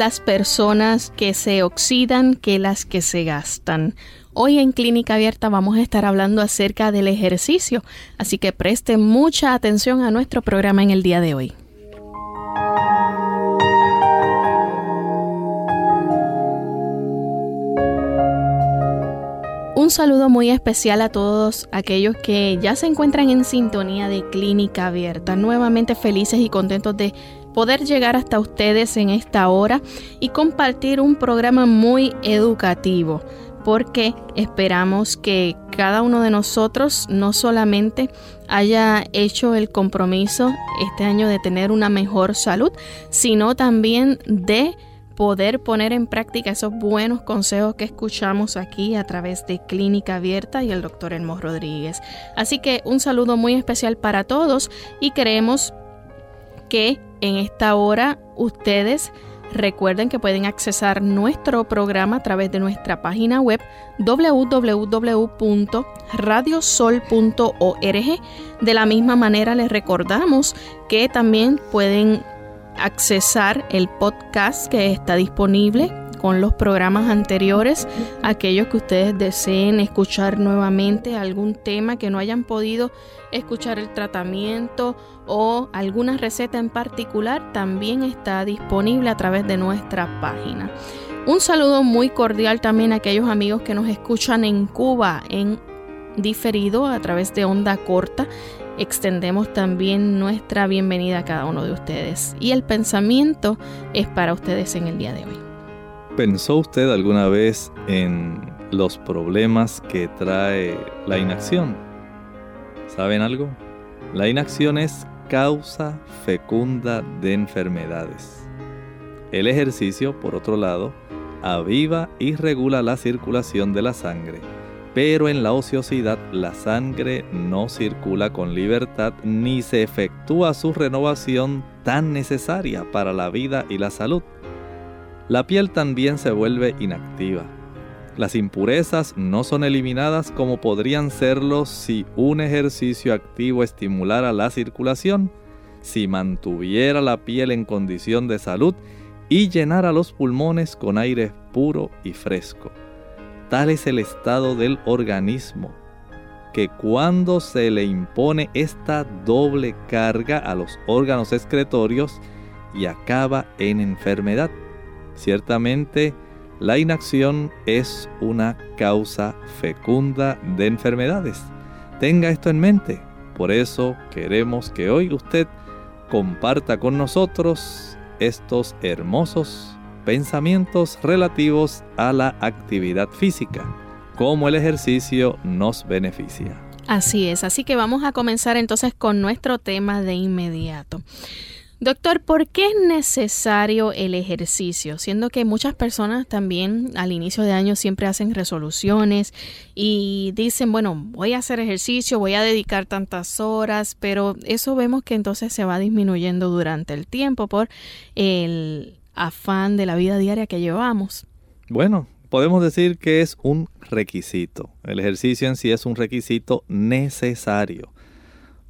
Las personas que se oxidan que las que se gastan. Hoy en Clínica Abierta vamos a estar hablando acerca del ejercicio, así que presten mucha atención a nuestro programa en el día de hoy. Un saludo muy especial a todos aquellos que ya se encuentran en sintonía de Clínica Abierta, nuevamente felices y contentos de poder llegar hasta ustedes en esta hora y compartir un programa muy educativo porque esperamos que cada uno de nosotros no solamente haya hecho el compromiso este año de tener una mejor salud, sino también de poder poner en práctica esos buenos consejos que escuchamos aquí a través de Clínica Abierta y el doctor Elmo Rodríguez. Así que un saludo muy especial para todos y queremos que en esta hora ustedes recuerden que pueden accesar nuestro programa a través de nuestra página web www.radiosol.org. De la misma manera les recordamos que también pueden accesar el podcast que está disponible con los programas anteriores, aquellos que ustedes deseen escuchar nuevamente algún tema que no hayan podido escuchar el tratamiento o alguna receta en particular, también está disponible a través de nuestra página. Un saludo muy cordial también a aquellos amigos que nos escuchan en Cuba en diferido a través de onda corta. Extendemos también nuestra bienvenida a cada uno de ustedes y el pensamiento es para ustedes en el día de hoy. ¿Pensó usted alguna vez en los problemas que trae la inacción? ¿Saben algo? La inacción es causa fecunda de enfermedades. El ejercicio, por otro lado, aviva y regula la circulación de la sangre, pero en la ociosidad la sangre no circula con libertad ni se efectúa su renovación tan necesaria para la vida y la salud la piel también se vuelve inactiva. Las impurezas no son eliminadas como podrían serlo si un ejercicio activo estimulara la circulación, si mantuviera la piel en condición de salud y llenara los pulmones con aire puro y fresco. Tal es el estado del organismo, que cuando se le impone esta doble carga a los órganos excretorios y acaba en enfermedad. Ciertamente, la inacción es una causa fecunda de enfermedades. Tenga esto en mente. Por eso queremos que hoy usted comparta con nosotros estos hermosos pensamientos relativos a la actividad física, cómo el ejercicio nos beneficia. Así es, así que vamos a comenzar entonces con nuestro tema de inmediato. Doctor, ¿por qué es necesario el ejercicio? Siendo que muchas personas también al inicio de año siempre hacen resoluciones y dicen, bueno, voy a hacer ejercicio, voy a dedicar tantas horas, pero eso vemos que entonces se va disminuyendo durante el tiempo por el afán de la vida diaria que llevamos. Bueno, podemos decir que es un requisito. El ejercicio en sí es un requisito necesario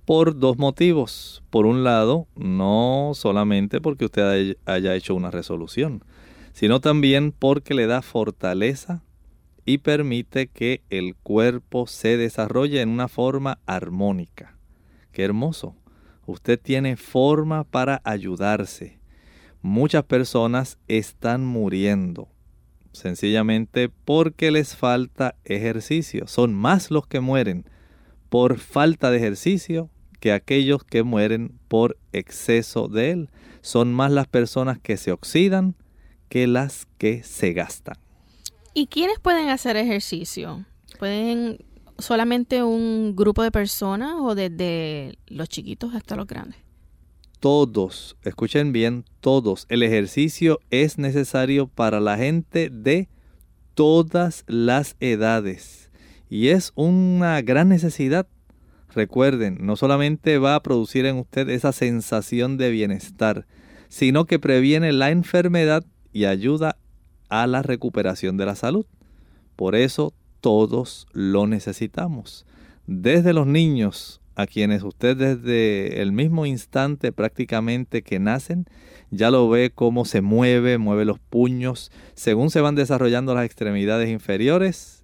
por dos motivos. Por un lado, no solamente porque usted haya hecho una resolución, sino también porque le da fortaleza y permite que el cuerpo se desarrolle en una forma armónica. Qué hermoso. Usted tiene forma para ayudarse. Muchas personas están muriendo sencillamente porque les falta ejercicio. Son más los que mueren por falta de ejercicio que aquellos que mueren por exceso de él. Son más las personas que se oxidan que las que se gastan. ¿Y quiénes pueden hacer ejercicio? ¿Pueden solamente un grupo de personas o desde los chiquitos hasta los grandes? Todos, escuchen bien, todos. El ejercicio es necesario para la gente de todas las edades. Y es una gran necesidad. Recuerden, no solamente va a producir en usted esa sensación de bienestar, sino que previene la enfermedad y ayuda a la recuperación de la salud. Por eso todos lo necesitamos. Desde los niños, a quienes usted desde el mismo instante prácticamente que nacen, ya lo ve cómo se mueve, mueve los puños, según se van desarrollando las extremidades inferiores,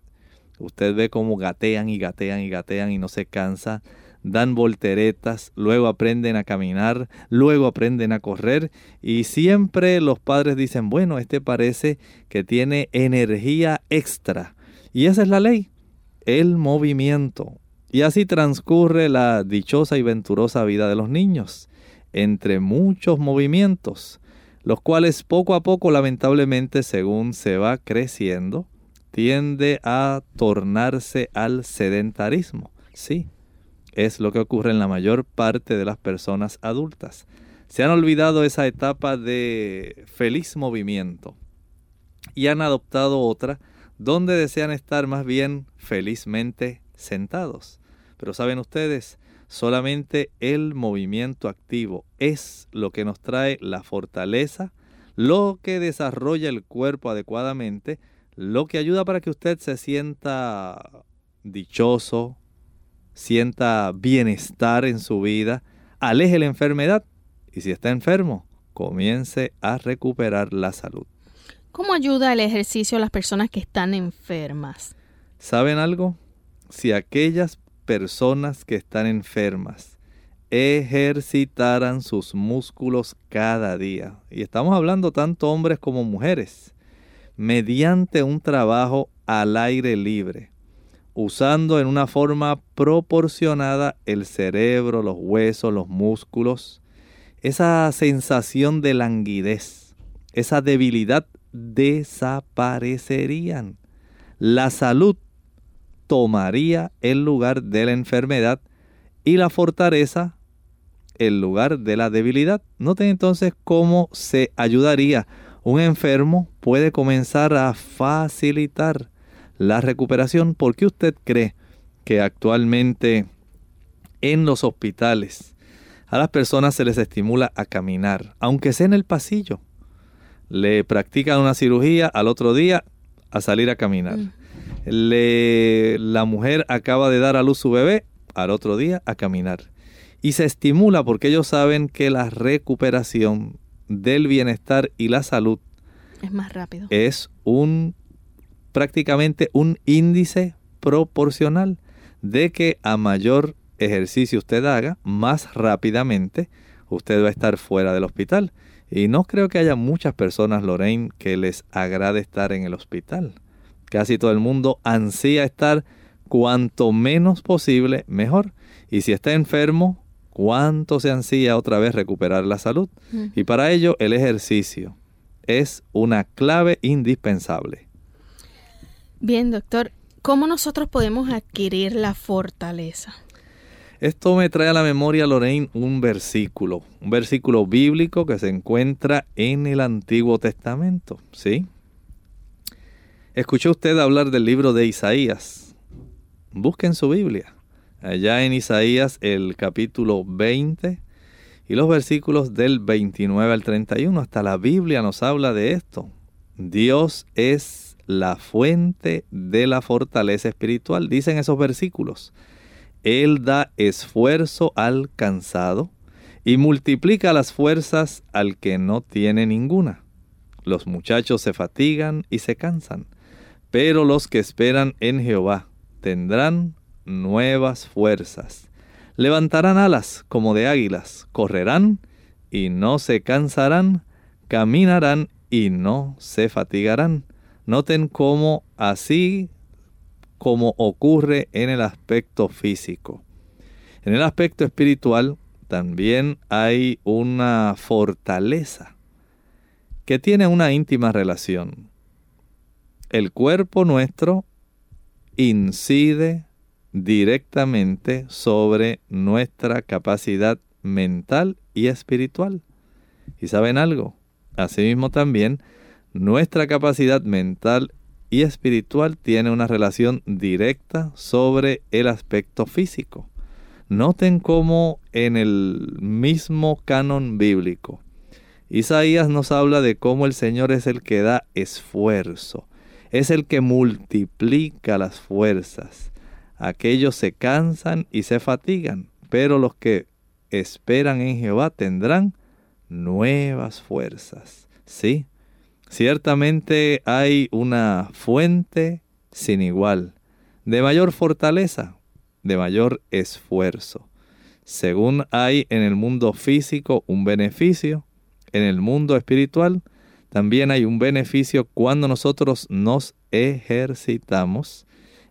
usted ve cómo gatean y gatean y gatean y no se cansa, dan volteretas, luego aprenden a caminar, luego aprenden a correr y siempre los padres dicen, bueno, este parece que tiene energía extra. Y esa es la ley, el movimiento. Y así transcurre la dichosa y venturosa vida de los niños, entre muchos movimientos, los cuales poco a poco, lamentablemente, según se va creciendo, tiende a tornarse al sedentarismo. Sí, es lo que ocurre en la mayor parte de las personas adultas. Se han olvidado esa etapa de feliz movimiento y han adoptado otra donde desean estar más bien felizmente sentados. Pero saben ustedes, solamente el movimiento activo es lo que nos trae la fortaleza, lo que desarrolla el cuerpo adecuadamente, lo que ayuda para que usted se sienta dichoso, sienta bienestar en su vida, aleje la enfermedad y si está enfermo, comience a recuperar la salud. ¿Cómo ayuda el ejercicio a las personas que están enfermas? ¿Saben algo? Si aquellas personas que están enfermas ejercitaran sus músculos cada día, y estamos hablando tanto hombres como mujeres, mediante un trabajo al aire libre, usando en una forma proporcionada el cerebro, los huesos, los músculos, esa sensación de languidez, esa debilidad desaparecerían. La salud tomaría el lugar de la enfermedad y la fortaleza el lugar de la debilidad. Noten entonces cómo se ayudaría. Un enfermo puede comenzar a facilitar la recuperación. ¿Por qué usted cree que actualmente en los hospitales a las personas se les estimula a caminar, aunque sea en el pasillo? Le practican una cirugía al otro día a salir a caminar. Mm. Le, la mujer acaba de dar a luz su bebé al otro día a caminar. Y se estimula porque ellos saben que la recuperación del bienestar y la salud es más rápido. Es un prácticamente un índice proporcional de que a mayor ejercicio usted haga, más rápidamente usted va a estar fuera del hospital. Y no creo que haya muchas personas, Lorraine, que les agrade estar en el hospital. Casi todo el mundo ansía estar cuanto menos posible, mejor. Y si está enfermo, cuánto se ansía otra vez recuperar la salud. Y para ello el ejercicio es una clave indispensable. Bien, doctor, ¿cómo nosotros podemos adquirir la fortaleza? Esto me trae a la memoria, Lorraine, un versículo, un versículo bíblico que se encuentra en el Antiguo Testamento, ¿sí? Escuchó usted hablar del libro de Isaías. Busquen su Biblia. Allá en Isaías el capítulo 20 y los versículos del 29 al 31. Hasta la Biblia nos habla de esto. Dios es la fuente de la fortaleza espiritual, dicen esos versículos. Él da esfuerzo al cansado y multiplica las fuerzas al que no tiene ninguna. Los muchachos se fatigan y se cansan, pero los que esperan en Jehová tendrán nuevas fuerzas. Levantarán alas como de águilas, correrán y no se cansarán, caminarán y no se fatigarán. Noten cómo así como ocurre en el aspecto físico. En el aspecto espiritual también hay una fortaleza que tiene una íntima relación. El cuerpo nuestro incide directamente sobre nuestra capacidad mental y espiritual. ¿Y saben algo? Asimismo también, nuestra capacidad mental y espiritual tiene una relación directa sobre el aspecto físico. Noten cómo en el mismo canon bíblico, Isaías nos habla de cómo el Señor es el que da esfuerzo, es el que multiplica las fuerzas. Aquellos se cansan y se fatigan, pero los que esperan en Jehová tendrán nuevas fuerzas. Sí, ciertamente hay una fuente sin igual, de mayor fortaleza, de mayor esfuerzo. Según hay en el mundo físico un beneficio, en el mundo espiritual también hay un beneficio cuando nosotros nos ejercitamos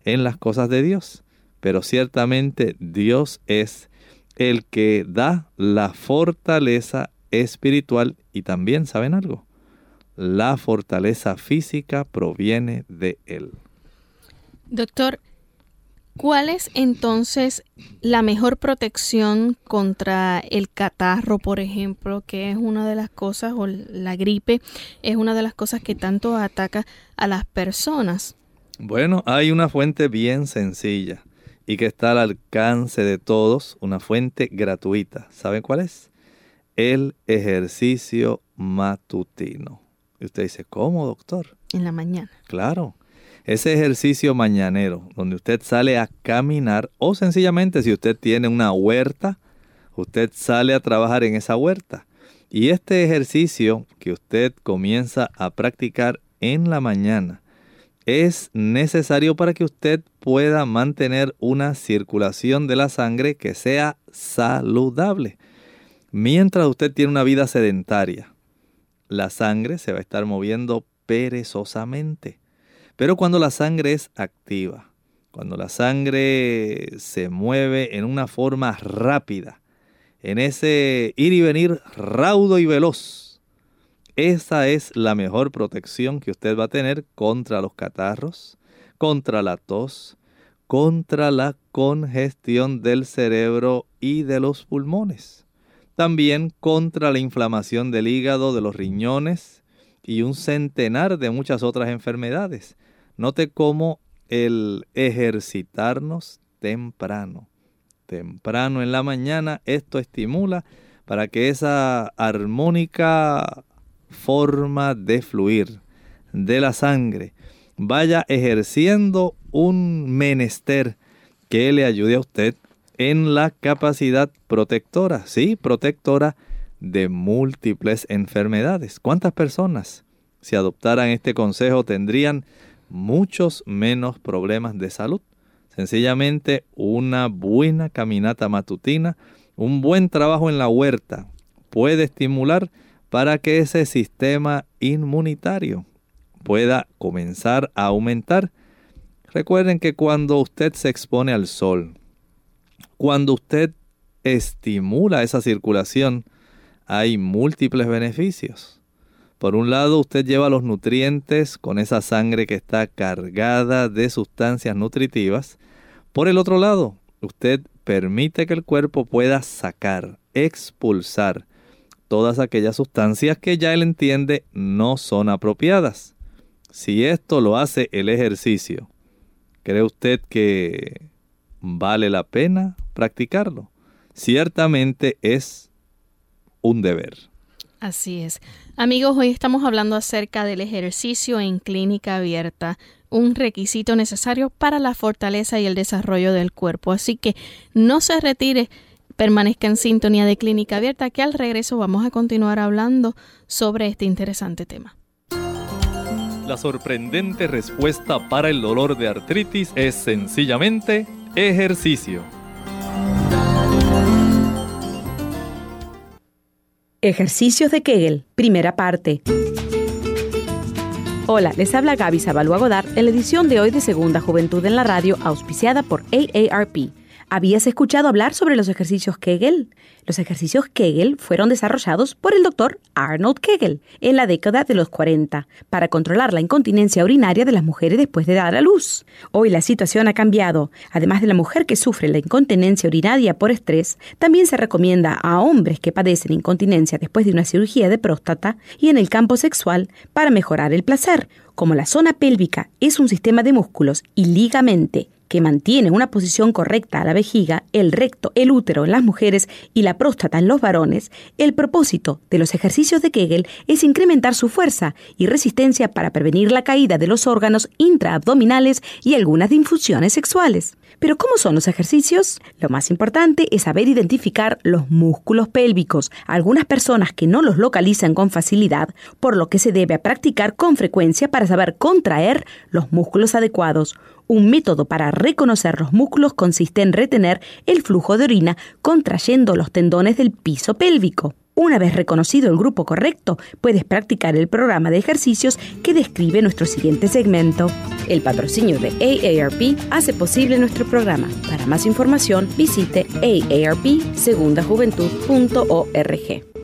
en las cosas de Dios. Pero ciertamente Dios es el que da la fortaleza espiritual y también, ¿saben algo? La fortaleza física proviene de Él. Doctor, ¿cuál es entonces la mejor protección contra el catarro, por ejemplo, que es una de las cosas, o la gripe, es una de las cosas que tanto ataca a las personas? Bueno, hay una fuente bien sencilla y que está al alcance de todos, una fuente gratuita. ¿Saben cuál es? El ejercicio matutino. Y usted dice, ¿cómo, doctor? En la mañana. Claro. Ese ejercicio mañanero, donde usted sale a caminar, o sencillamente si usted tiene una huerta, usted sale a trabajar en esa huerta. Y este ejercicio que usted comienza a practicar en la mañana, es necesario para que usted pueda mantener una circulación de la sangre que sea saludable. Mientras usted tiene una vida sedentaria, la sangre se va a estar moviendo perezosamente. Pero cuando la sangre es activa, cuando la sangre se mueve en una forma rápida, en ese ir y venir raudo y veloz, esa es la mejor protección que usted va a tener contra los catarros, contra la tos, contra la congestión del cerebro y de los pulmones. También contra la inflamación del hígado, de los riñones y un centenar de muchas otras enfermedades. Note cómo el ejercitarnos temprano, temprano en la mañana, esto estimula para que esa armónica forma de fluir de la sangre vaya ejerciendo un menester que le ayude a usted en la capacidad protectora, sí, protectora de múltiples enfermedades. ¿Cuántas personas, si adoptaran este consejo, tendrían muchos menos problemas de salud? Sencillamente una buena caminata matutina, un buen trabajo en la huerta puede estimular para que ese sistema inmunitario pueda comenzar a aumentar. Recuerden que cuando usted se expone al sol, cuando usted estimula esa circulación, hay múltiples beneficios. Por un lado, usted lleva los nutrientes con esa sangre que está cargada de sustancias nutritivas. Por el otro lado, usted permite que el cuerpo pueda sacar, expulsar todas aquellas sustancias que ya él entiende no son apropiadas. Si esto lo hace el ejercicio, ¿cree usted que vale la pena practicarlo? Ciertamente es un deber. Así es. Amigos, hoy estamos hablando acerca del ejercicio en clínica abierta, un requisito necesario para la fortaleza y el desarrollo del cuerpo. Así que no se retire Permanezca en sintonía de Clínica Abierta, que al regreso vamos a continuar hablando sobre este interesante tema. La sorprendente respuesta para el dolor de artritis es sencillamente ejercicio. Ejercicios de Kegel, primera parte. Hola, les habla Gaby Zabalúa Godard en la edición de hoy de Segunda Juventud en la Radio, auspiciada por AARP. ¿Habías escuchado hablar sobre los ejercicios Kegel? Los ejercicios Kegel fueron desarrollados por el doctor Arnold Kegel en la década de los 40 para controlar la incontinencia urinaria de las mujeres después de dar a luz. Hoy la situación ha cambiado. Además de la mujer que sufre la incontinencia urinaria por estrés, también se recomienda a hombres que padecen incontinencia después de una cirugía de próstata y en el campo sexual para mejorar el placer. Como la zona pélvica es un sistema de músculos y ligamente que mantiene una posición correcta a la vejiga, el recto, el útero en las mujeres y la próstata en los varones, el propósito de los ejercicios de Kegel es incrementar su fuerza y resistencia para prevenir la caída de los órganos intraabdominales y algunas infusiones sexuales. Pero ¿cómo son los ejercicios? Lo más importante es saber identificar los músculos pélvicos. Algunas personas que no los localizan con facilidad, por lo que se debe practicar con frecuencia para saber contraer los músculos adecuados. Un método para reconocer los músculos consiste en retener el flujo de orina contrayendo los tendones del piso pélvico. Una vez reconocido el grupo correcto, puedes practicar el programa de ejercicios que describe nuestro siguiente segmento. El patrocinio de AARP hace posible nuestro programa. Para más información, visite aarpsegundajuventud.org.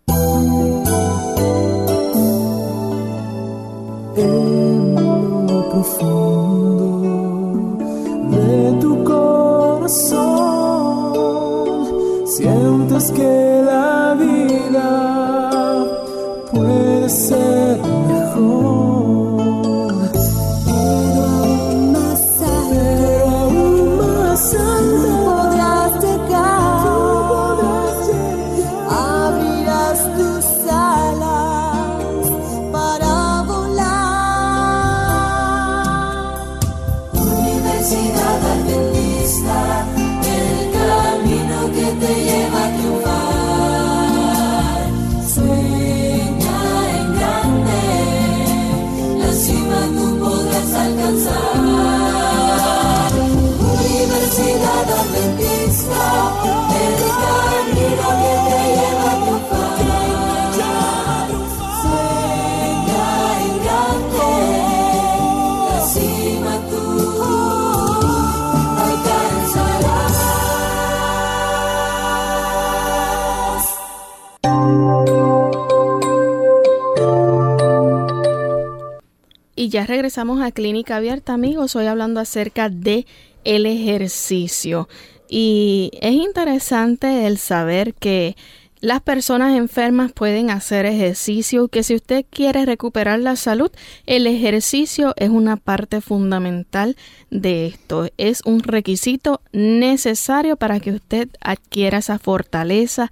ya regresamos a Clínica Abierta, amigos. Hoy hablando acerca de el ejercicio. Y es interesante el saber que las personas enfermas pueden hacer ejercicio, que si usted quiere recuperar la salud, el ejercicio es una parte fundamental de esto. Es un requisito necesario para que usted adquiera esa fortaleza,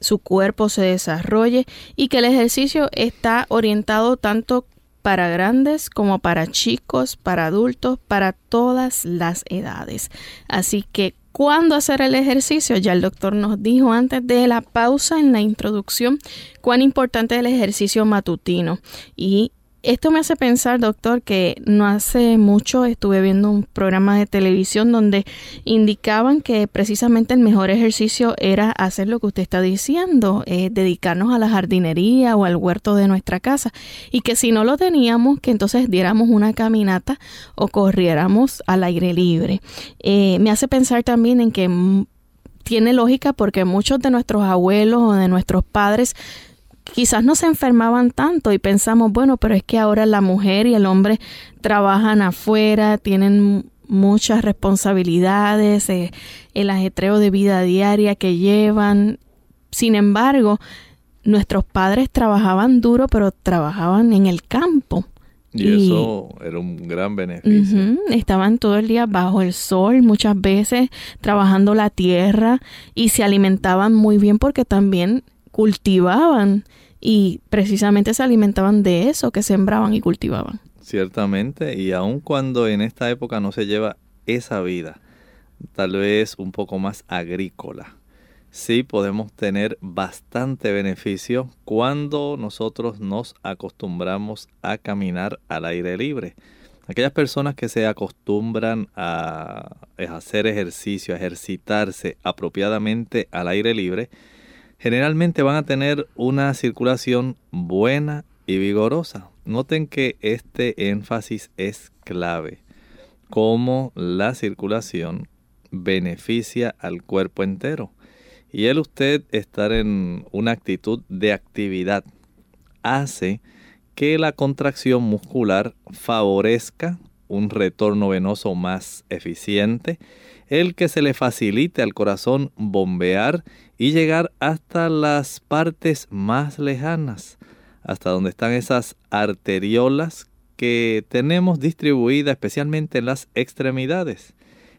su cuerpo se desarrolle y que el ejercicio está orientado tanto para grandes como para chicos, para adultos, para todas las edades. Así que cuándo hacer el ejercicio. Ya el doctor nos dijo antes de la pausa en la introducción cuán importante es el ejercicio matutino y esto me hace pensar, doctor, que no hace mucho estuve viendo un programa de televisión donde indicaban que precisamente el mejor ejercicio era hacer lo que usted está diciendo, eh, dedicarnos a la jardinería o al huerto de nuestra casa y que si no lo teníamos, que entonces diéramos una caminata o corriéramos al aire libre. Eh, me hace pensar también en que tiene lógica porque muchos de nuestros abuelos o de nuestros padres quizás no se enfermaban tanto y pensamos, bueno, pero es que ahora la mujer y el hombre trabajan afuera, tienen muchas responsabilidades, eh, el ajetreo de vida diaria que llevan. Sin embargo, nuestros padres trabajaban duro, pero trabajaban en el campo. Y, eso era un gran beneficio. estaban todo el día bajo el sol, muchas veces trabajando la tierra y se alimentaban muy bien porque también cultivaban y precisamente se alimentaban de eso que sembraban y cultivaban. Ciertamente, y aun cuando en esta época no se lleva esa vida, tal vez un poco más agrícola, sí podemos tener bastante beneficio cuando nosotros nos acostumbramos a caminar al aire libre. Aquellas personas que se acostumbran a hacer ejercicio, a ejercitarse apropiadamente al aire libre, generalmente van a tener una circulación buena y vigorosa. noten que este énfasis es clave. Cómo la circulación beneficia al cuerpo entero. Y el usted estar en una actitud de actividad hace que la contracción muscular favorezca un retorno venoso más eficiente, el que se le facilite al corazón bombear y llegar hasta las partes más lejanas, hasta donde están esas arteriolas que tenemos distribuidas especialmente en las extremidades.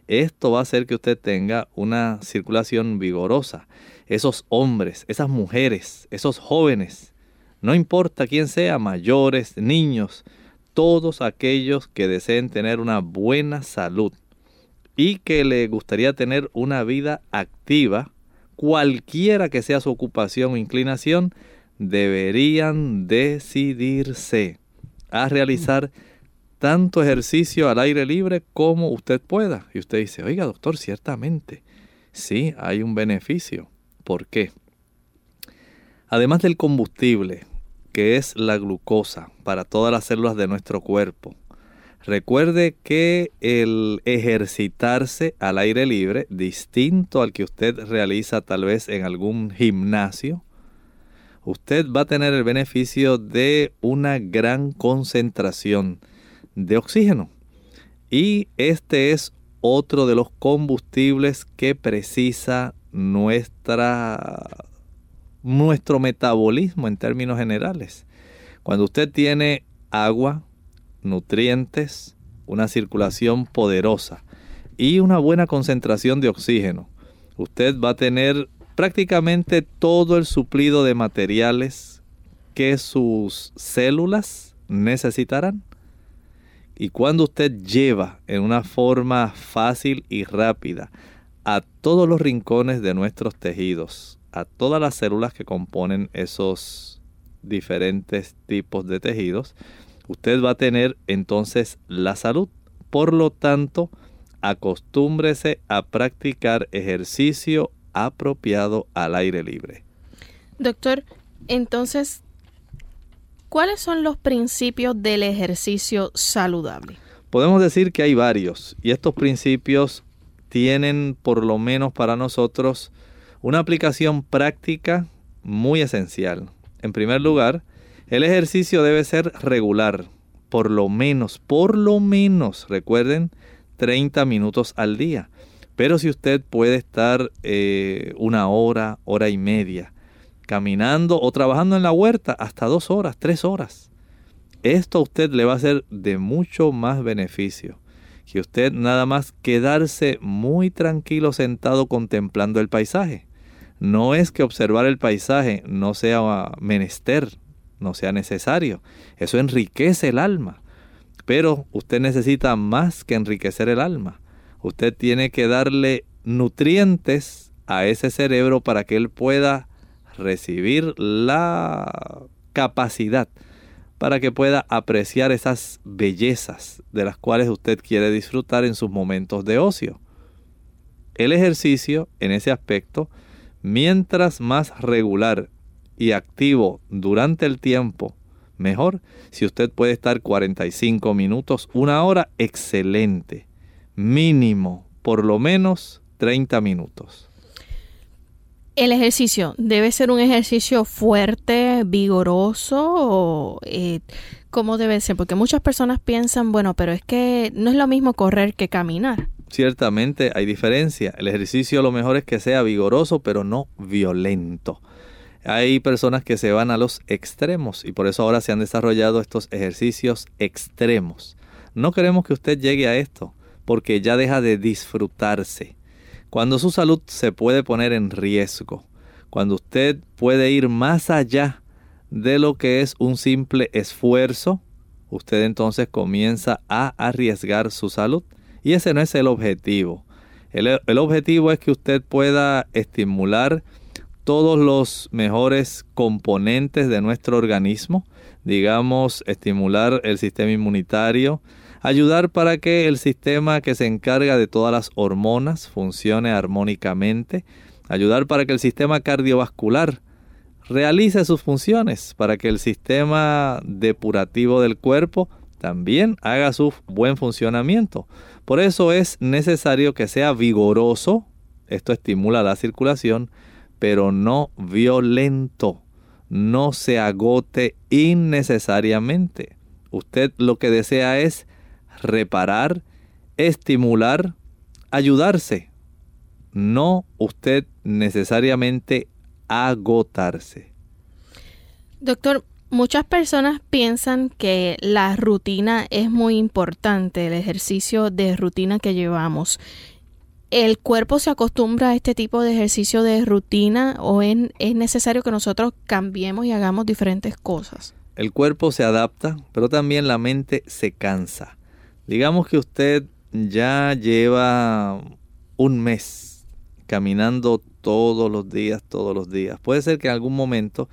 Esto va a hacer que usted tenga una circulación vigorosa. Esos hombres, esas mujeres, esos jóvenes, no importa quién sea, mayores, niños, todos aquellos que deseen tener una buena salud y que le gustaría tener una vida activa, cualquiera que sea su ocupación o inclinación, deberían decidirse a realizar tanto ejercicio al aire libre como usted pueda. Y usted dice, oiga doctor, ciertamente, sí, hay un beneficio. ¿Por qué? Además del combustible, que es la glucosa para todas las células de nuestro cuerpo, recuerde que el ejercitarse al aire libre, distinto al que usted realiza tal vez en algún gimnasio, usted va a tener el beneficio de una gran concentración de oxígeno. Y este es otro de los combustibles que precisa nuestra, nuestro metabolismo en términos generales. Cuando usted tiene agua, nutrientes, una circulación poderosa y una buena concentración de oxígeno, usted va a tener prácticamente todo el suplido de materiales que sus células necesitarán. Y cuando usted lleva en una forma fácil y rápida a todos los rincones de nuestros tejidos, a todas las células que componen esos diferentes tipos de tejidos, usted va a tener entonces la salud. Por lo tanto, acostúmbrese a practicar ejercicio apropiado al aire libre. Doctor, entonces, ¿cuáles son los principios del ejercicio saludable? Podemos decir que hay varios y estos principios tienen por lo menos para nosotros una aplicación práctica muy esencial. En primer lugar, el ejercicio debe ser regular, por lo menos, por lo menos, recuerden, 30 minutos al día. Pero si usted puede estar eh, una hora, hora y media, caminando o trabajando en la huerta hasta dos horas, tres horas, esto a usted le va a ser de mucho más beneficio que usted nada más quedarse muy tranquilo sentado contemplando el paisaje. No es que observar el paisaje no sea menester, no sea necesario. Eso enriquece el alma. Pero usted necesita más que enriquecer el alma usted tiene que darle nutrientes a ese cerebro para que él pueda recibir la capacidad para que pueda apreciar esas bellezas de las cuales usted quiere disfrutar en sus momentos de ocio. El ejercicio en ese aspecto, mientras más regular y activo durante el tiempo, mejor. Si usted puede estar 45 minutos, una hora, excelente mínimo, por lo menos 30 minutos. ¿El ejercicio debe ser un ejercicio fuerte, vigoroso o eh, cómo debe ser? Porque muchas personas piensan, bueno, pero es que no es lo mismo correr que caminar. Ciertamente hay diferencia. El ejercicio lo mejor es que sea vigoroso, pero no violento. Hay personas que se van a los extremos y por eso ahora se han desarrollado estos ejercicios extremos. No queremos que usted llegue a esto porque ya deja de disfrutarse. Cuando su salud se puede poner en riesgo, cuando usted puede ir más allá de lo que es un simple esfuerzo, usted entonces comienza a arriesgar su salud. Y ese no es el objetivo. El, el, objetivo es que usted pueda estimular todos los mejores componentes de nuestro organismo, digamos, estimular el sistema inmunitario, ayudar para que el sistema que se encarga de todas las hormonas funcione armónicamente, ayudar para que el sistema cardiovascular realice sus funciones para que el sistema depurativo del cuerpo también haga su buen funcionamiento. Por eso es necesario que sea vigoroso, esto estimula la circulación, pero no violento, no se agote innecesariamente. Usted lo que desea es reparar, estimular, ayudarse, no usted necesariamente agotarse. Doctor, muchas personas piensan que la rutina es muy importante, el ejercicio de rutina que llevamos. ¿El cuerpo se acostumbra a este tipo de ejercicio de rutina o es necesario que nosotros cambiemos y hagamos diferentes cosas? El cuerpo se adapta, pero también la mente se cansa. Digamos que usted ya lleva un mes caminando todos los días, todos los días. Puede ser que en algún momento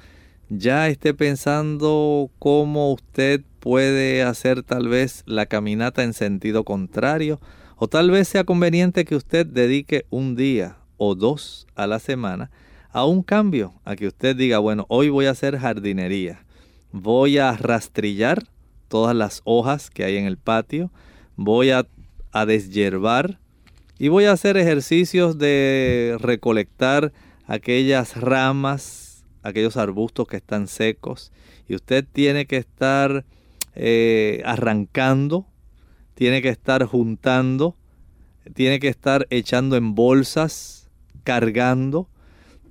ya esté pensando cómo usted puede hacer tal vez la caminata en sentido contrario o tal vez sea conveniente que usted dedique un día o dos a la semana a un cambio, a que usted diga, bueno, hoy voy a hacer jardinería, voy a rastrillar todas las hojas que hay en el patio, voy a, a y voy a hacer ejercicios de recolectar aquellas ramas, aquellos arbustos que están secos. Y usted tiene que estar eh, arrancando, tiene que estar juntando, tiene que estar echando en bolsas, cargando.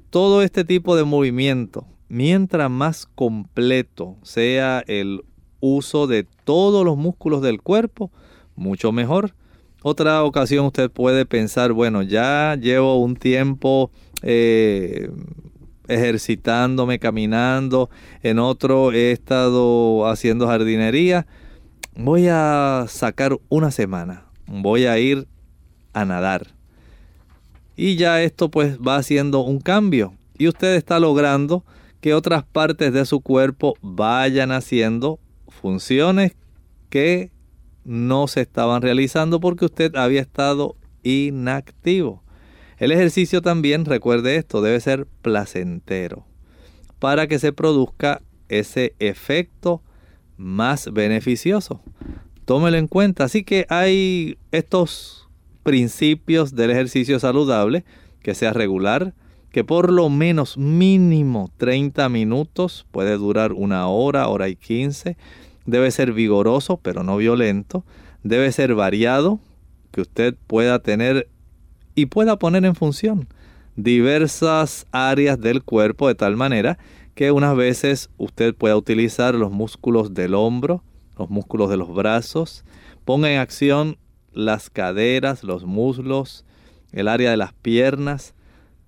Todo este tipo de movimiento, mientras más completo sea el uso de todos los músculos del cuerpo, mucho mejor. Otra ocasión usted puede pensar, bueno, ya llevo un tiempo eh, ejercitándome, caminando, en otro he estado haciendo jardinería, voy a sacar una semana, voy a ir a nadar. Y ya esto pues va haciendo un cambio y usted está logrando que otras partes de su cuerpo vayan haciendo funciones que no se estaban realizando porque usted había estado inactivo. El ejercicio también, recuerde esto, debe ser placentero para que se produzca ese efecto más beneficioso. Tómelo en cuenta. Así que hay estos principios del ejercicio saludable, que sea regular, que por lo menos mínimo 30 minutos, puede durar una hora, hora y 15, debe ser vigoroso pero no violento, debe ser variado, que usted pueda tener y pueda poner en función diversas áreas del cuerpo de tal manera que unas veces usted pueda utilizar los músculos del hombro, los músculos de los brazos, ponga en acción las caderas, los muslos, el área de las piernas,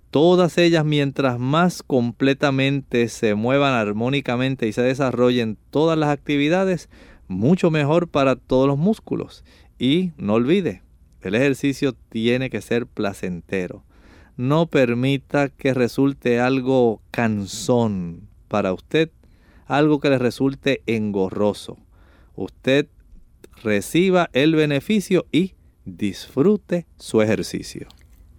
todas ellas mientras más completamente se muevan armónicamente y se desarrollen todas las actividades, mucho mejor para todos los músculos. Y no olvide, el ejercicio tiene que ser placentero. No permita que resulte algo cansón para usted, algo que le resulte engorroso. Usted reciba el beneficio y disfrute su ejercicio.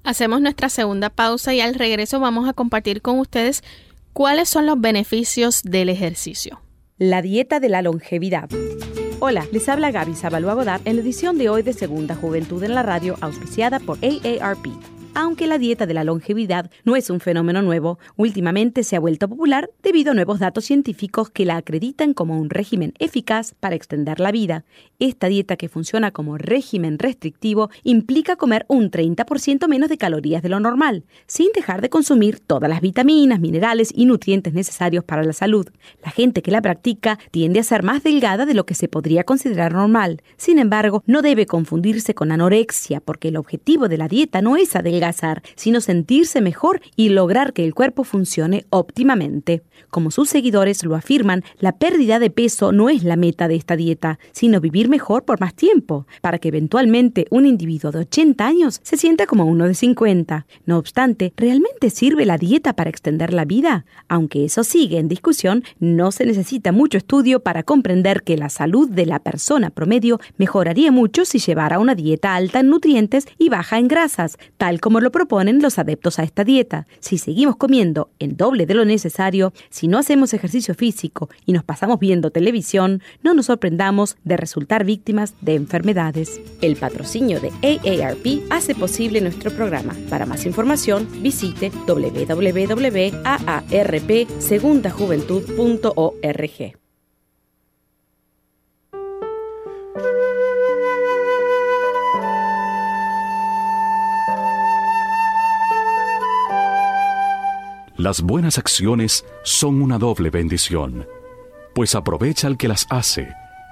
Hacemos nuestra segunda pausa y al regreso vamos a compartir con ustedes cuáles son los beneficios del ejercicio. La dieta de la longevidad. Hola, les habla Gaby Zabalúa Godard en la edición de hoy de Segunda Juventud en la Radio, auspiciada por AARP. Aunque la dieta de la longevidad no es un fenómeno nuevo, últimamente se ha vuelto popular debido a nuevos datos científicos que la acreditan como un régimen eficaz para extender la vida. Esta dieta que funciona como régimen restrictivo implica comer un 30% menos de calorías de lo normal, sin dejar de consumir todas las vitaminas, minerales y nutrientes necesarios para la salud. La gente que la practica tiende a ser más delgada de lo que se podría considerar normal. Sin embargo, no debe confundirse con anorexia, porque el objetivo de la dieta no es adelgazar sino sentirse mejor y lograr que el cuerpo funcione óptimamente. Como sus seguidores lo afirman, la pérdida de peso no es la meta de esta dieta, sino vivir mejor por más tiempo, para que eventualmente un individuo de 80 años se sienta como uno de 50. No obstante, ¿realmente sirve la dieta para extender la vida? Aunque eso sigue en discusión, no se necesita mucho estudio para comprender que la salud de la persona promedio mejoraría mucho si llevara una dieta alta en nutrientes y baja en grasas, tal como lo proponen los adeptos a esta dieta. Si seguimos comiendo el doble de lo necesario, si no hacemos ejercicio físico y nos pasamos viendo televisión, no nos sorprendamos de víctimas de enfermedades. El patrocinio de AARP hace posible nuestro programa. Para más información, visite www.aarpsegundajuventud.org. Las buenas acciones son una doble bendición, pues aprovecha al que las hace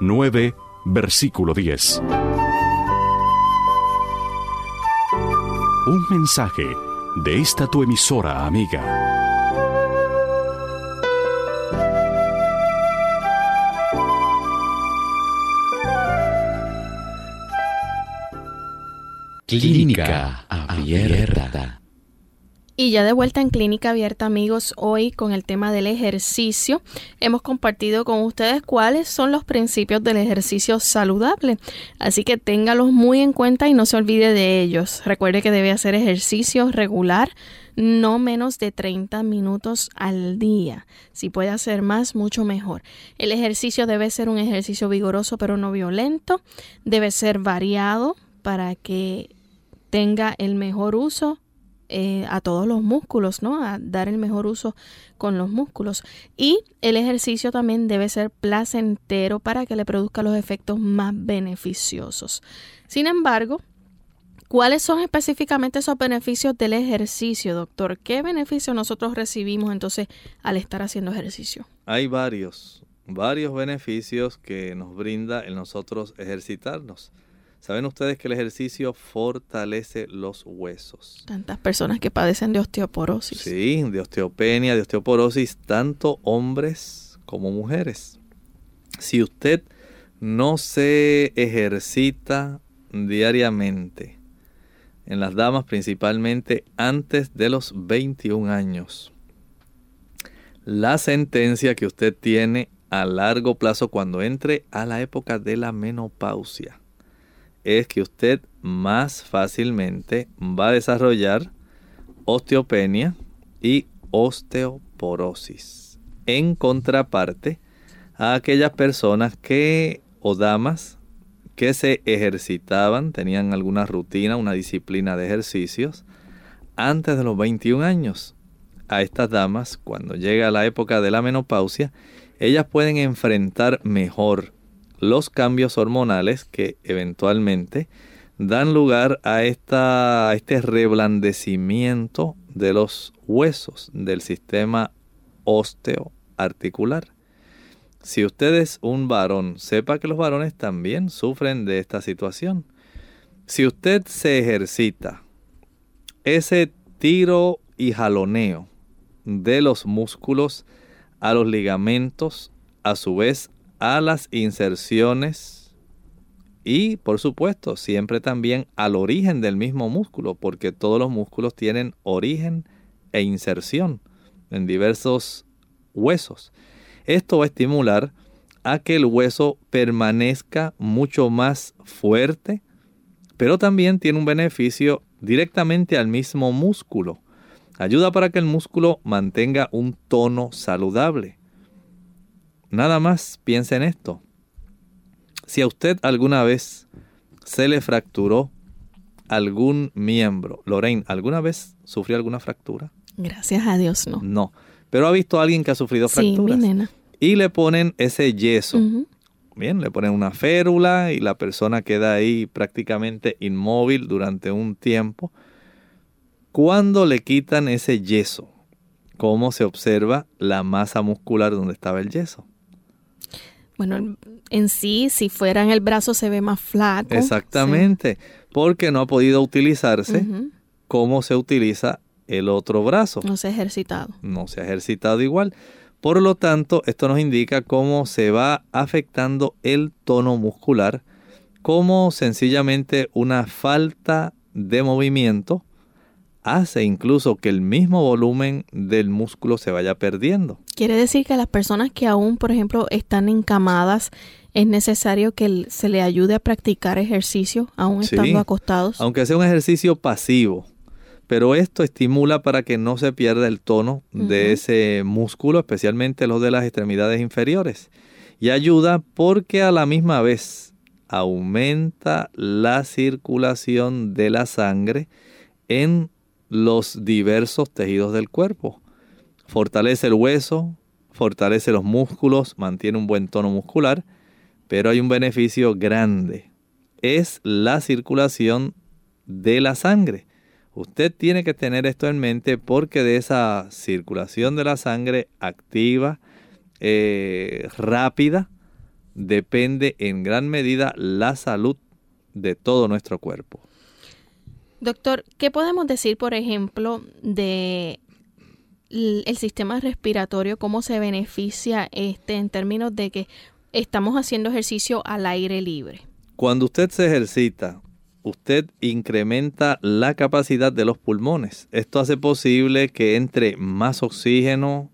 9, versículo 10. Un mensaje de esta tu emisora amiga. Clínica Abierta. Y ya de vuelta en Clínica Abierta, amigos, hoy con el tema del ejercicio, hemos compartido con ustedes cuáles son los principios del ejercicio saludable. Así que téngalos muy en cuenta y no se olvide de ellos. Recuerde que debe hacer ejercicio regular, no menos de 30 minutos al día. Si puede hacer más, mucho mejor. El ejercicio debe ser un ejercicio vigoroso pero no violento. Debe ser variado para que tenga el mejor uso eh, a todos los músculos, ¿no? A dar el mejor uso con los músculos. Y el ejercicio también debe ser placentero para que le produzca los efectos más beneficiosos. Sin embargo, ¿cuáles son específicamente esos beneficios del ejercicio, doctor? ¿Qué beneficios nosotros recibimos entonces al estar haciendo ejercicio? Hay varios, varios beneficios que nos brinda el nosotros ejercitarnos. ¿Saben ustedes que el ejercicio fortalece los huesos? Tantas personas que padecen de osteoporosis. Sí, de osteopenia, de osteoporosis, tanto hombres como mujeres. Si usted no se ejercita diariamente, en las damas principalmente antes de los 21 años, la sentencia que usted tiene a largo plazo cuando entre a la época de la menopausia es que usted más fácilmente va a desarrollar osteopenia y osteoporosis. En contraparte a aquellas personas que o damas que se ejercitaban, tenían alguna rutina, una disciplina de ejercicios antes de los 21 años. A estas damas, cuando llega la época de la menopausia, ellas pueden enfrentar mejor los cambios hormonales que eventualmente dan lugar a, esta, este reblandecimiento de los huesos del sistema osteoarticular. Si usted es un varón, sepa que los varones también sufren de esta situación. Si usted se ejercita, ese tiro y jaloneo de los músculos a los ligamentos, a su vez a las inserciones y, por supuesto, siempre también al origen del mismo músculo, porque todos los músculos tienen origen e inserción en diversos huesos. Esto va a estimular a que el hueso permanezca mucho más fuerte, pero también tiene un beneficio directamente al mismo músculo. Ayuda para que el músculo mantenga un tono saludable. Nada más piense en esto. Si a usted alguna vez se le fracturó algún miembro, Lorraine, ¿alguna vez sufrió alguna fractura? Gracias a Dios, no. No. Pero ha visto a alguien que ha sufrido fracturas. Sí, mi nena. Y le ponen ese yeso. Bien, le ponen una férula y la persona queda ahí prácticamente inmóvil durante un tiempo. Cuando le quitan ese yeso, ¿cómo se observa la masa muscular donde estaba el yeso? Bueno, en sí, si fuera en el brazo se ve más flaco. Exactamente, porque no ha podido utilizarse cómo se utiliza el otro brazo. No se ha ejercitado. No se ha ejercitado igual. Por lo tanto, esto nos indica cómo se va afectando el tono muscular, cómo sencillamente una falta de movimiento hace incluso que el mismo volumen del músculo se vaya perdiendo. Quiere decir que a las personas que aún, por ejemplo, están encamadas, es necesario que se le ayude a practicar ejercicio aún estando acostados. Aunque sea un ejercicio pasivo, pero esto estimula para que no se pierda el tono de ese músculo, especialmente los de las extremidades inferiores. Y ayuda porque a la misma vez aumenta la circulación de la sangre en los diversos tejidos del cuerpo. Fortalece el hueso, fortalece los músculos, mantiene un buen tono muscular, pero hay un beneficio grande. Es la circulación de la sangre. Usted tiene que tener esto en mente porque de esa circulación de la sangre activa, eh, rápida, depende en gran medida la salud de todo nuestro cuerpo. Doctor, ¿qué podemos decir, por ejemplo, de el sistema respiratorio, cómo se beneficia este en términos de que estamos haciendo ejercicio al aire libre? Cuando usted se ejercita, usted incrementa la capacidad de los pulmones. Esto hace posible que entre más oxígeno,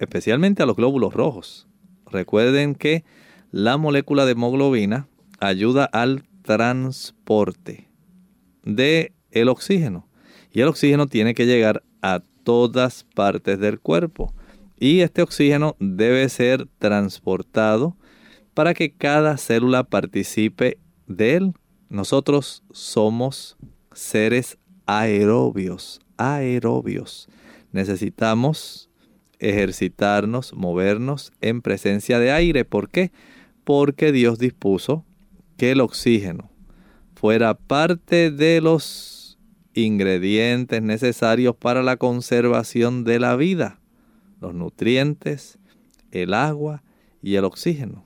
especialmente a los glóbulos rojos. Recuerden que la molécula de hemoglobina ayuda al transporte de el oxígeno. Y el oxígeno tiene que llegar a todas partes del cuerpo. Y este oxígeno debe ser transportado para que cada célula participe de él. Nosotros somos seres aerobios, aerobios. Necesitamos ejercitarnos, movernos en presencia de aire. ¿Por qué? Porque Dios dispuso que el oxígeno fuera parte de los ingredientes necesarios para la conservación de la vida, los nutrientes, el agua y el oxígeno,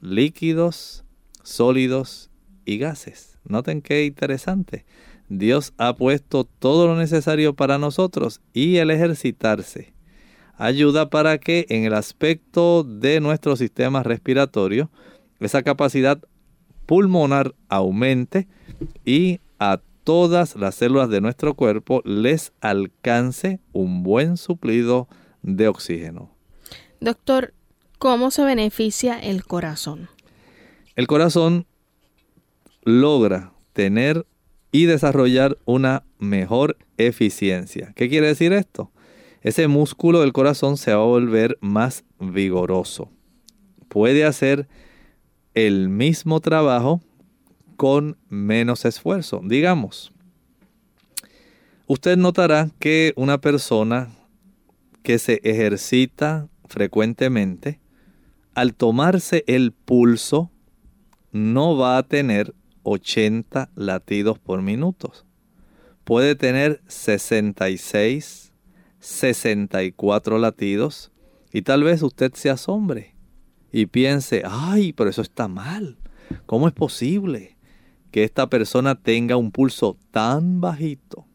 líquidos, sólidos y gases. Noten qué interesante. Dios ha puesto todo lo necesario para nosotros y el ejercitarse ayuda para que en el aspecto de nuestro sistema respiratorio esa capacidad pulmonar aumente y a todas las células de nuestro cuerpo les alcance un buen suplido de oxígeno. Doctor, ¿cómo se beneficia el corazón? El corazón logra tener y desarrollar una mejor eficiencia. ¿Qué quiere decir esto? Ese músculo del corazón se va a volver más vigoroso. Puede hacer el mismo trabajo con menos esfuerzo. Digamos, usted notará que una persona que se ejercita frecuentemente, al tomarse el pulso, no va a tener 80 latidos por minuto. Puede tener 66, 64 latidos y tal vez usted se asombre y piense, ay, pero eso está mal. ¿Cómo es posible? Que esta persona tenga un pulso tan bajito?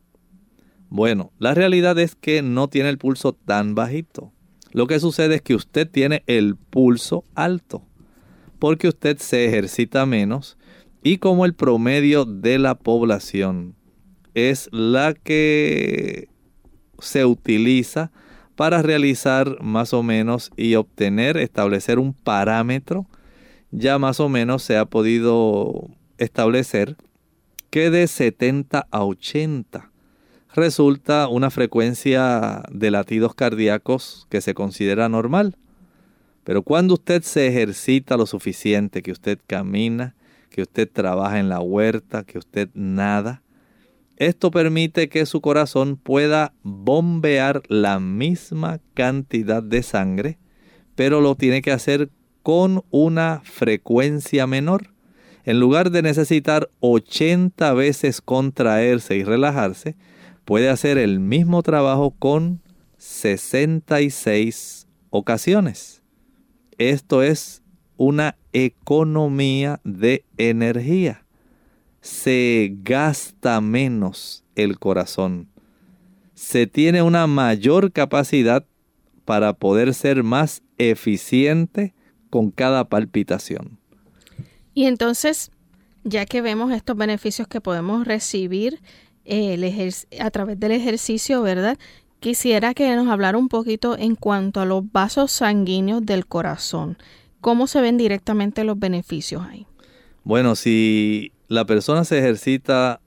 Bueno, la realidad es que no tiene el pulso tan bajito. Lo que sucede es que usted tiene el pulso alto, porque usted se ejercita menos y como el promedio de la población es la que se utiliza para realizar más o menos y obtener, establecer un parámetro, ya más o menos se ha podido establecer que de 70 a 80 resulta una frecuencia de latidos cardíacos que se considera normal. Pero cuando usted se ejercita lo suficiente, que usted camina, que usted trabaja en la huerta, que usted nada, esto permite que su corazón pueda bombear la misma cantidad de sangre, pero lo tiene que hacer con una frecuencia menor. En lugar de necesitar 80 veces contraerse y relajarse, puede hacer el mismo trabajo con 66 ocasiones. Esto es una economía de energía. se gasta menos el corazón. Se tiene una mayor capacidad para poder ser más eficiente con cada palpitación. Y entonces, ya que vemos estos beneficios que podemos recibir eh, a través del ejercicio, ¿verdad? Quisiera que nos hablara un poquito en cuanto a los vasos sanguíneos del corazón. ¿Cómo se ven directamente los beneficios ahí? Bueno, si la persona se ejercita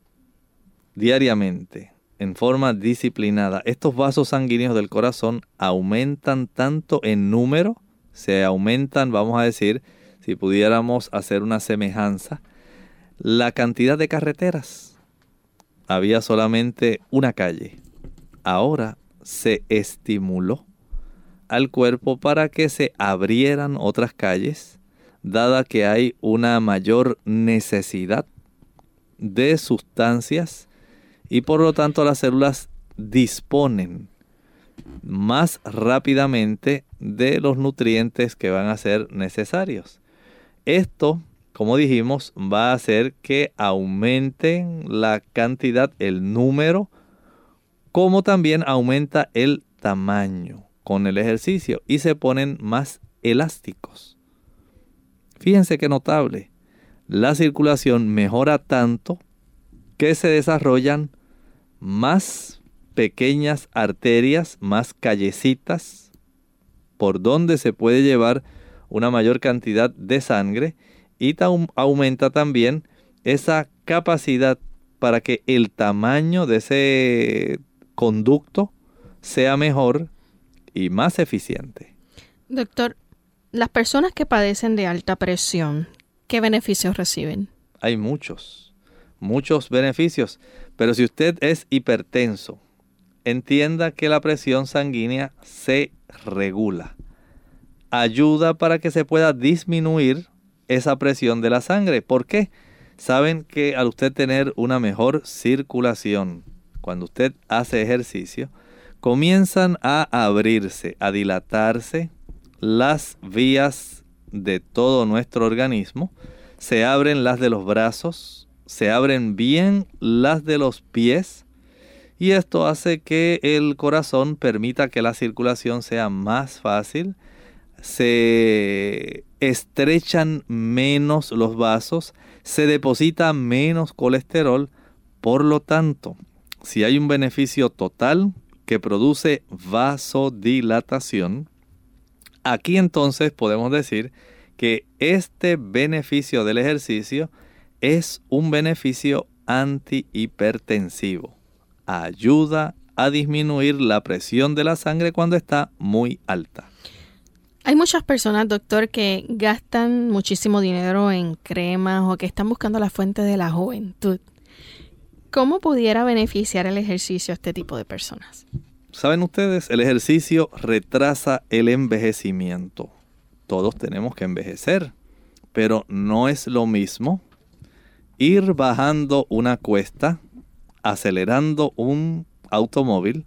diariamente, en forma disciplinada, estos vasos sanguíneos del corazón aumentan tanto en número, se aumentan, vamos a decir, si pudiéramos hacer una semejanza, la cantidad de carreteras. Había solamente una calle. Ahora se estimuló al cuerpo para que se abrieran otras calles, dada que hay una mayor necesidad de sustancias y por lo tanto las células disponen más rápidamente de los nutrientes que van a ser necesarios. Esto, como dijimos, va a hacer que aumenten la cantidad, el número, como también aumenta el tamaño con el ejercicio y se ponen más elásticos. Fíjense qué notable. La circulación mejora tanto que se desarrollan más pequeñas arterias, más callecitas, por donde se puede llevar una mayor cantidad de sangre y aumenta también esa capacidad para que el tamaño de ese conducto sea mejor y más eficiente. Doctor, las personas que padecen de alta presión, ¿qué beneficios reciben? Hay muchos, muchos beneficios, pero si usted es hipertenso, entienda que la presión sanguínea se regula. Ayuda para que se pueda disminuir esa presión de la sangre. ¿Por qué? Saben que al usted tener una mejor circulación, cuando usted hace ejercicio, comienzan a abrirse, a dilatarse las vías de todo nuestro organismo. Se abren las de los brazos, se abren bien las de los pies y esto hace que el corazón permita que la circulación sea más fácil. Se estrechan menos los vasos, se deposita menos colesterol. Por lo tanto, si hay un beneficio total, que produce vasodilatación, aquí entonces podemos decir que este beneficio del ejercicio es un beneficio antihipertensivo. Ayuda a disminuir la presión de la sangre cuando está muy alta. Hay muchas personas, doctor, que gastan muchísimo dinero en cremas o que están buscando la fuente de la juventud. ¿Cómo pudiera beneficiar el ejercicio a este tipo de personas? Saben ustedes, el ejercicio retrasa el envejecimiento. Todos tenemos que envejecer, pero no es lo mismo ir bajando una cuesta, acelerando un automóvil,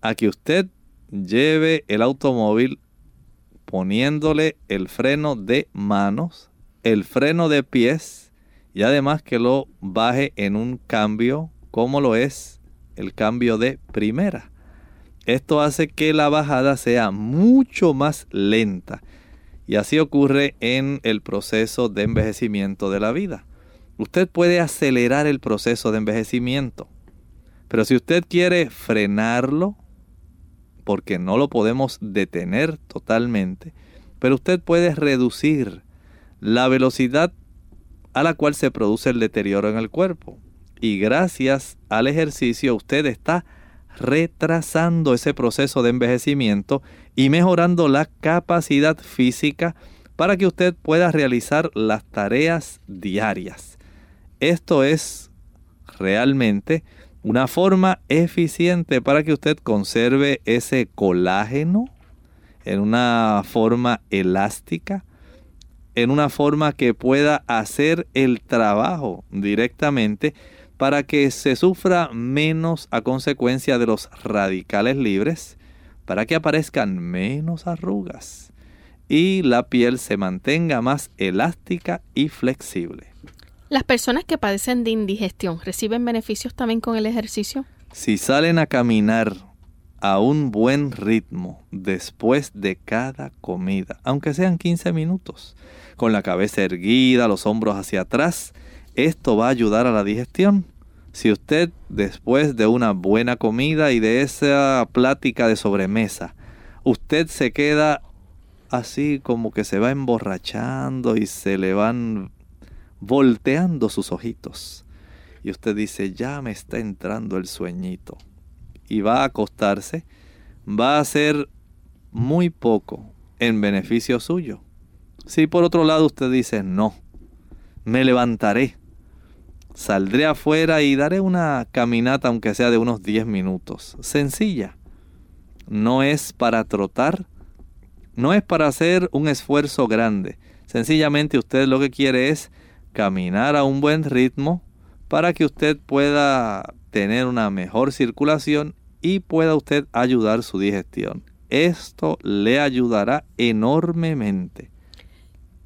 a que usted lleve el automóvil poniéndole el freno de manos, el freno de pies y además que lo baje en un cambio como lo es el cambio de primera. Esto hace que la bajada sea mucho más lenta y así ocurre en el proceso de envejecimiento de la vida. Usted puede acelerar el proceso de envejecimiento, pero si usted quiere frenarlo, porque no lo podemos detener totalmente, pero usted puede reducir la velocidad a la cual se produce el deterioro en el cuerpo. Y gracias al ejercicio usted está retrasando ese proceso de envejecimiento y mejorando la capacidad física para que usted pueda realizar las tareas diarias. Esto es realmente una forma eficiente para que usted conserve ese colágeno en una forma elástica, en una forma que pueda hacer el trabajo directamente para que se sufra menos a consecuencia de los radicales libres, para que aparezcan menos arrugas y la piel se mantenga más elástica y flexible. ¿Las personas que padecen de indigestión reciben beneficios también con el ejercicio? Si salen a caminar a un buen ritmo después de cada comida, aunque sean 15 minutos, con la cabeza erguida, los hombros hacia atrás, esto va a ayudar a la digestión. Si usted después de una buena comida y de esa plática de sobremesa, usted se queda así como que se va emborrachando y se le van volteando sus ojitos. Y usted dice, ya me está entrando el sueñito y va a acostarse, va a ser muy poco en beneficio suyo. Si por otro lado usted dice, no, me levantaré, saldré afuera y daré una caminata aunque sea de unos 10 minutos, sencilla. No es para trotar, no es para hacer un esfuerzo grande. Sencillamente usted lo que quiere es caminar a un buen ritmo para que usted pueda tener una mejor circulación y pueda usted ayudar su digestión. Esto le ayudará enormemente.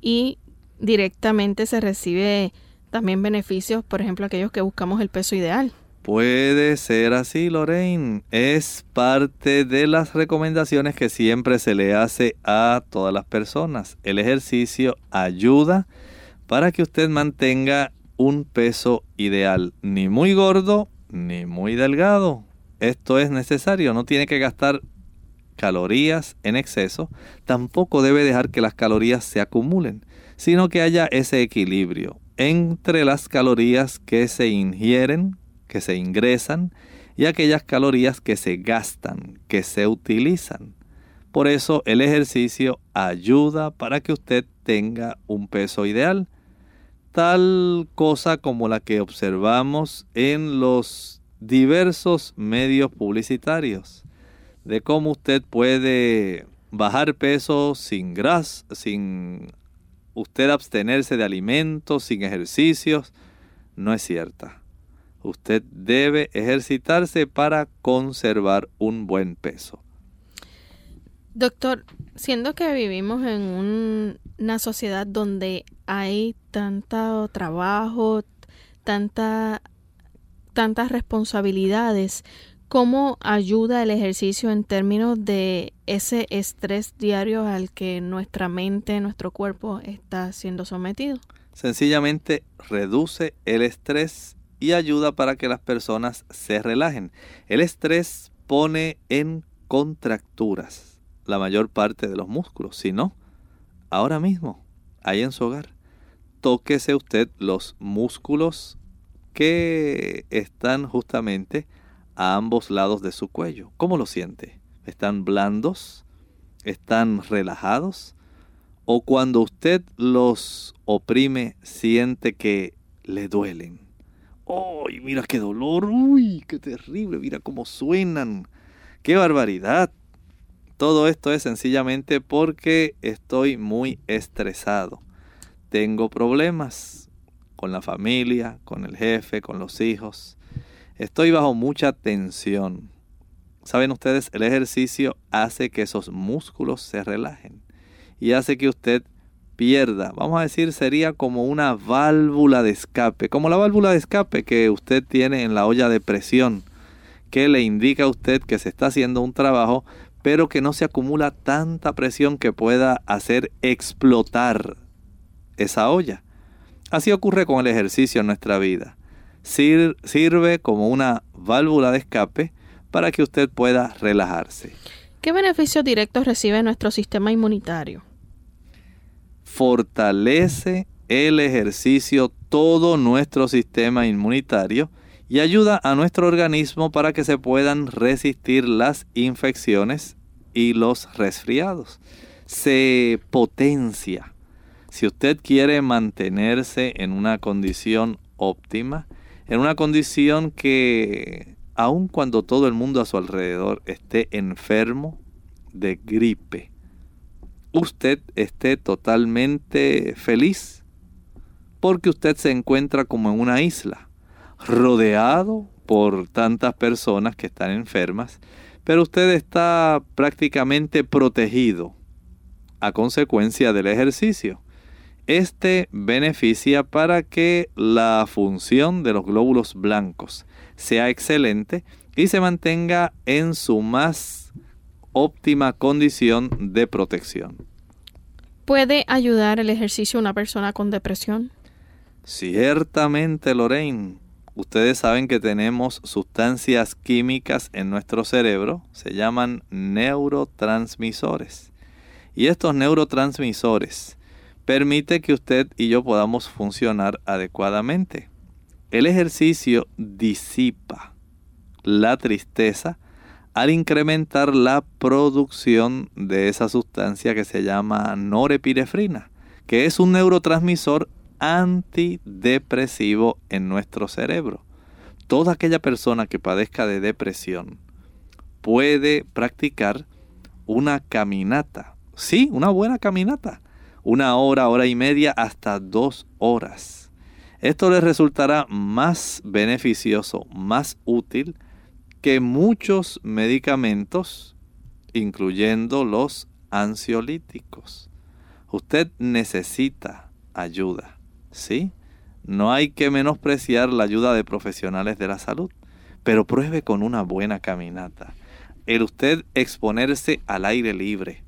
Y directamente se recibe también beneficios, por ejemplo, aquellos que buscamos el peso ideal. Puede ser así, Lorraine. Es parte de las recomendaciones que siempre se le hace a todas las personas. El ejercicio ayuda para que usted mantenga un peso ideal, ni muy gordo ni muy delgado esto es necesario, no tiene que gastar calorías en exceso, tampoco debe dejar que las calorías se acumulen, sino que haya ese equilibrio entre las calorías que se ingieren, que se ingresan, y aquellas calorías que se gastan, que se utilizan. Por eso el ejercicio ayuda para que usted tenga un peso ideal, tal cosa como la que observamos en los diversos medios publicitarios de cómo usted puede bajar peso sin grasa, sin usted abstenerse de alimentos, sin ejercicios, no es cierta. Usted debe ejercitarse para conservar un buen peso. Doctor, siendo que vivimos en una sociedad donde hay tanto trabajo, tanta tantas responsabilidades, ¿cómo ayuda el ejercicio en términos de ese estrés diario al que nuestra mente, nuestro cuerpo está siendo sometido? Sencillamente reduce el estrés y ayuda para que las personas se relajen. El estrés pone en contracturas la mayor parte de los músculos. Si no, ahora mismo, ahí en su hogar, tóquese usted los músculos que están justamente a ambos lados de su cuello. ¿Cómo lo siente? ¿Están blandos? ¿Están relajados? ¿O cuando usted los oprime siente que le duelen? ¡Uy, mira qué dolor! ¡Uy, qué terrible! Mira cómo suenan. ¡Qué barbaridad! Todo esto es sencillamente porque estoy muy estresado. Tengo problemas con la familia, con el jefe, con los hijos. Estoy bajo mucha tensión. Saben ustedes, el ejercicio hace que esos músculos se relajen y hace que usted pierda, vamos a decir, sería como una válvula de escape, como la válvula de escape que usted tiene en la olla de presión, que le indica a usted que se está haciendo un trabajo, pero que no se acumula tanta presión que pueda hacer explotar esa olla. Así ocurre con el ejercicio en nuestra vida. sirve como una válvula de escape para que usted pueda relajarse. ¿Qué beneficios directos recibe nuestro sistema inmunitario? Fortalece el ejercicio todo nuestro sistema inmunitario y ayuda a nuestro organismo para que se puedan resistir las infecciones y los resfriados. Se potencia si usted quiere mantenerse en una condición óptima, en una condición que, aun cuando todo el mundo a su alrededor esté enfermo de gripe, usted esté totalmente feliz, porque usted se encuentra como en una isla, rodeado por tantas personas que están enfermas, pero usted está prácticamente protegido a consecuencia del ejercicio. Este beneficia para que la función de los glóbulos blancos sea excelente y se mantenga en su más óptima condición de protección. ¿Puede ayudar el ejercicio a una persona con depresión? Ciertamente, Lorraine. Ustedes saben que tenemos sustancias químicas en nuestro cerebro, se llaman neurotransmisores. Y estos neurotransmisores permiten que usted y yo podamos funcionar adecuadamente. El ejercicio disipa la tristeza al incrementar la producción de esa sustancia que se llama norepinefrina, que es un neurotransmisor antidepresivo en nuestro cerebro. Toda aquella persona que padezca de depresión puede practicar una caminata. Sí, una buena caminata. Una hora, hora y media, hasta dos horas. Esto le resultará más beneficioso, más útil que muchos medicamentos, incluyendo los ansiolíticos. Usted necesita ayuda. ¿Sí? No hay que menospreciar la ayuda de profesionales de la salud, pero pruebe con una buena caminata. El usted exponerse al aire libre,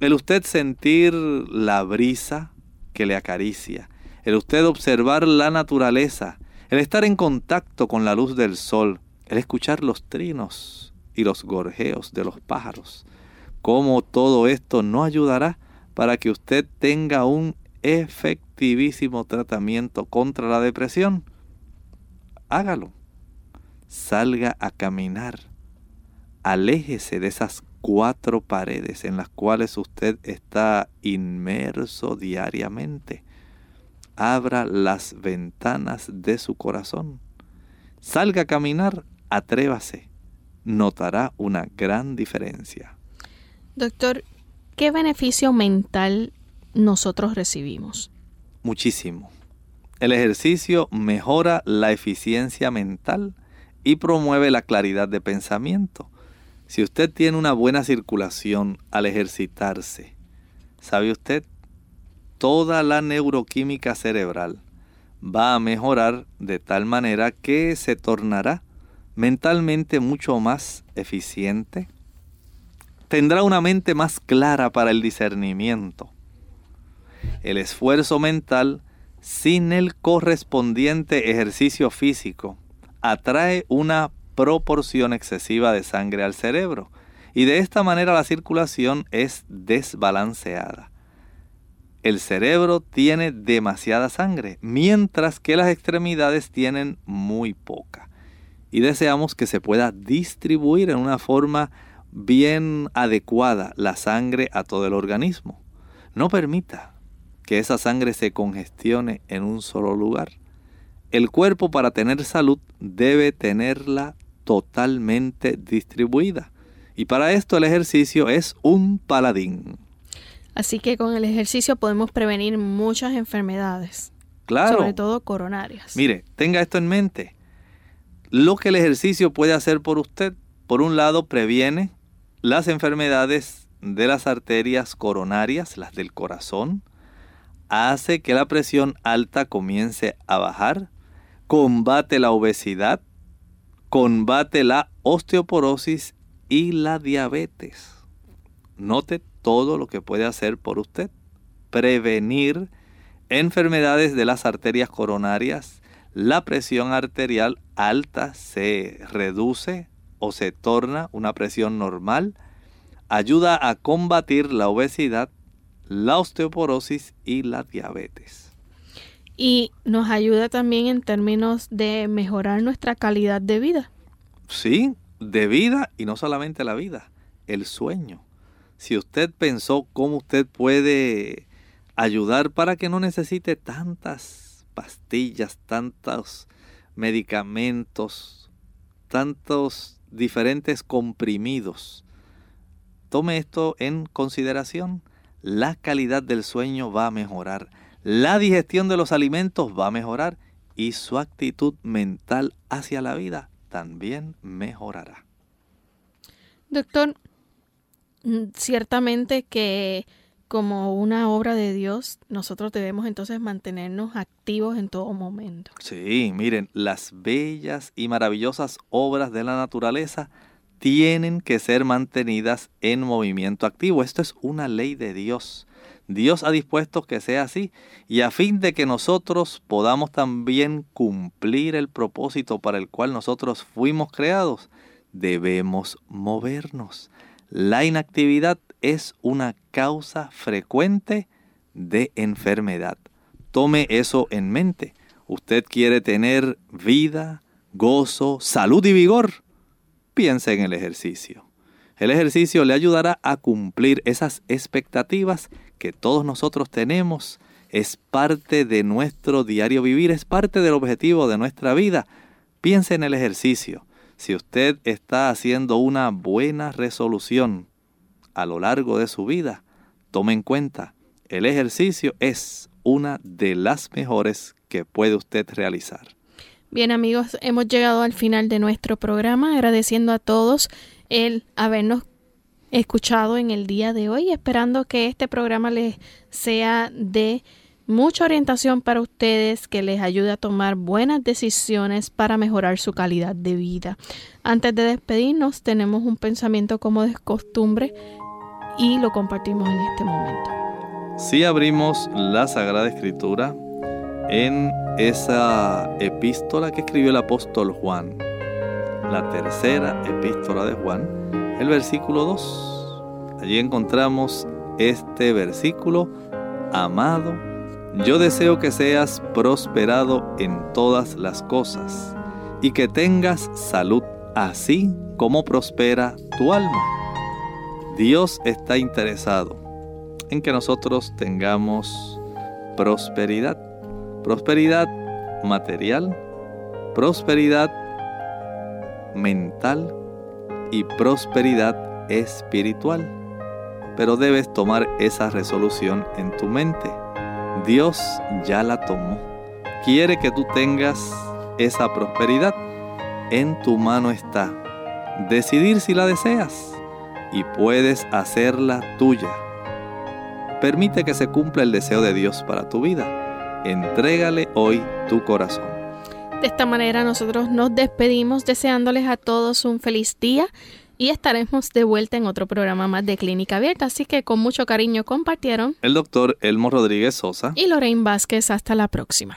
el usted sentir la brisa que le acaricia, el usted observar la naturaleza, el estar en contacto con la luz del sol, el escuchar los trinos y los gorjeos de los pájaros. Cómo todo esto no ayudará para que usted tenga un efectivísimo tratamiento contra la depresión, hágalo. Salga a caminar. Aléjese de esas cuatro paredes en las cuales usted está inmerso diariamente. Abra las ventanas de su corazón. Salga a caminar, atrévase. Notará una gran diferencia. Doctor, ¿qué beneficio mental nosotros recibimos? Muchísimo. El ejercicio mejora la eficiencia mental y promueve la claridad de pensamiento. Si usted tiene una buena circulación al ejercitarse, ¿sabe usted? Toda la neuroquímica cerebral va a mejorar de tal manera que se tornará mentalmente mucho más eficiente. Tendrá una mente más clara para el discernimiento el esfuerzo mental sin el correspondiente ejercicio físico atrae una proporción excesiva de sangre al cerebro y de esta manera la circulación es desbalanceada. El cerebro tiene demasiada sangre, mientras que las extremidades tienen muy poca. Y deseamos que se pueda distribuir en una forma bien adecuada la sangre a todo el organismo. No permita que esa sangre se congestione en un solo lugar. El cuerpo para tener salud debe tenerla totalmente distribuida. Y para esto el ejercicio es un paladín. Así que con el ejercicio podemos prevenir muchas enfermedades. Claro. Sobre todo coronarias. Mire, tenga esto en mente. Lo que el ejercicio puede hacer por usted, por un lado, previene las enfermedades de las arterias coronarias, las del corazón, hace que la presión alta comience a bajar, combate la obesidad, combate la osteoporosis y la diabetes. Note todo lo que puede hacer por usted. Prevenir enfermedades de las arterias coronarias. La presión arterial alta se reduce o se torna una presión normal. Ayuda a combatir la obesidad la osteoporosis y la diabetes. Y nos ayuda también en términos de mejorar nuestra calidad de vida. Sí, de vida y no solamente la vida, el sueño. Si usted pensó cómo usted puede ayudar para que no necesite tantas pastillas, tantos medicamentos, tantos diferentes comprimidos, tome esto en consideración la calidad del sueño va a mejorar, la digestión de los alimentos va a mejorar y su actitud mental hacia la vida también mejorará. Doctor, mm, ciertamente que como una obra de Dios, nosotros debemos entonces mantenernos activos en todo momento. Sí, miren, las bellas y maravillosas obras de la naturaleza tienen que ser mantenidas en movimiento activo. Esto es una ley de Dios. Dios ha dispuesto que sea así y a fin de que nosotros podamos también cumplir el propósito para el cual nosotros fuimos creados, debemos movernos. La inactividad es una causa frecuente de enfermedad. Tome eso en mente. Usted quiere tener vida, gozo, salud y vigor. Piense en el ejercicio. El ejercicio le ayudará a cumplir esas expectativas que todos nosotros tenemos. Es parte de nuestro diario vivir, es parte del objetivo de nuestra vida. Piense en el ejercicio. Si usted está haciendo una buena resolución a lo largo de su vida, tome en cuenta, el ejercicio es una de las mejores que puede usted realizar. Bien amigos, hemos llegado al final de nuestro programa agradeciendo a todos el habernos escuchado en el día de hoy, esperando que este programa les sea de mucha orientación para ustedes que les ayude a tomar buenas decisiones para mejorar su calidad de vida. Antes de despedirnos, tenemos un pensamiento como de costumbre y lo compartimos en este momento. Si abrimos la Sagrada Escritura en esa epístola que escribió el apóstol Juan, la tercera epístola de Juan, el versículo 2. Allí encontramos este versículo, amado, yo deseo que seas prosperado en todas las cosas y que tengas salud, así como prospera tu alma. Dios está interesado en que nosotros tengamos prosperidad, prosperidad material, prosperidad mental y prosperidad espiritual. Pero debes tomar esa resolución en tu mente Dios ya la tomó. Quiere que tú tengas esa prosperidad. En tu mano está. Decidir si la deseas y puedes hacerla tuya. Permite que se cumpla el deseo de Dios para tu vida. Entrégale hoy tu corazón. De esta manera nosotros nos despedimos deseándoles a todos un feliz día y estaremos de vuelta en otro programa más de Clínica Abierta. Así que con mucho cariño compartieron el doctor Elmo Rodríguez Sosa y Lorraine Vázquez. Hasta la próxima.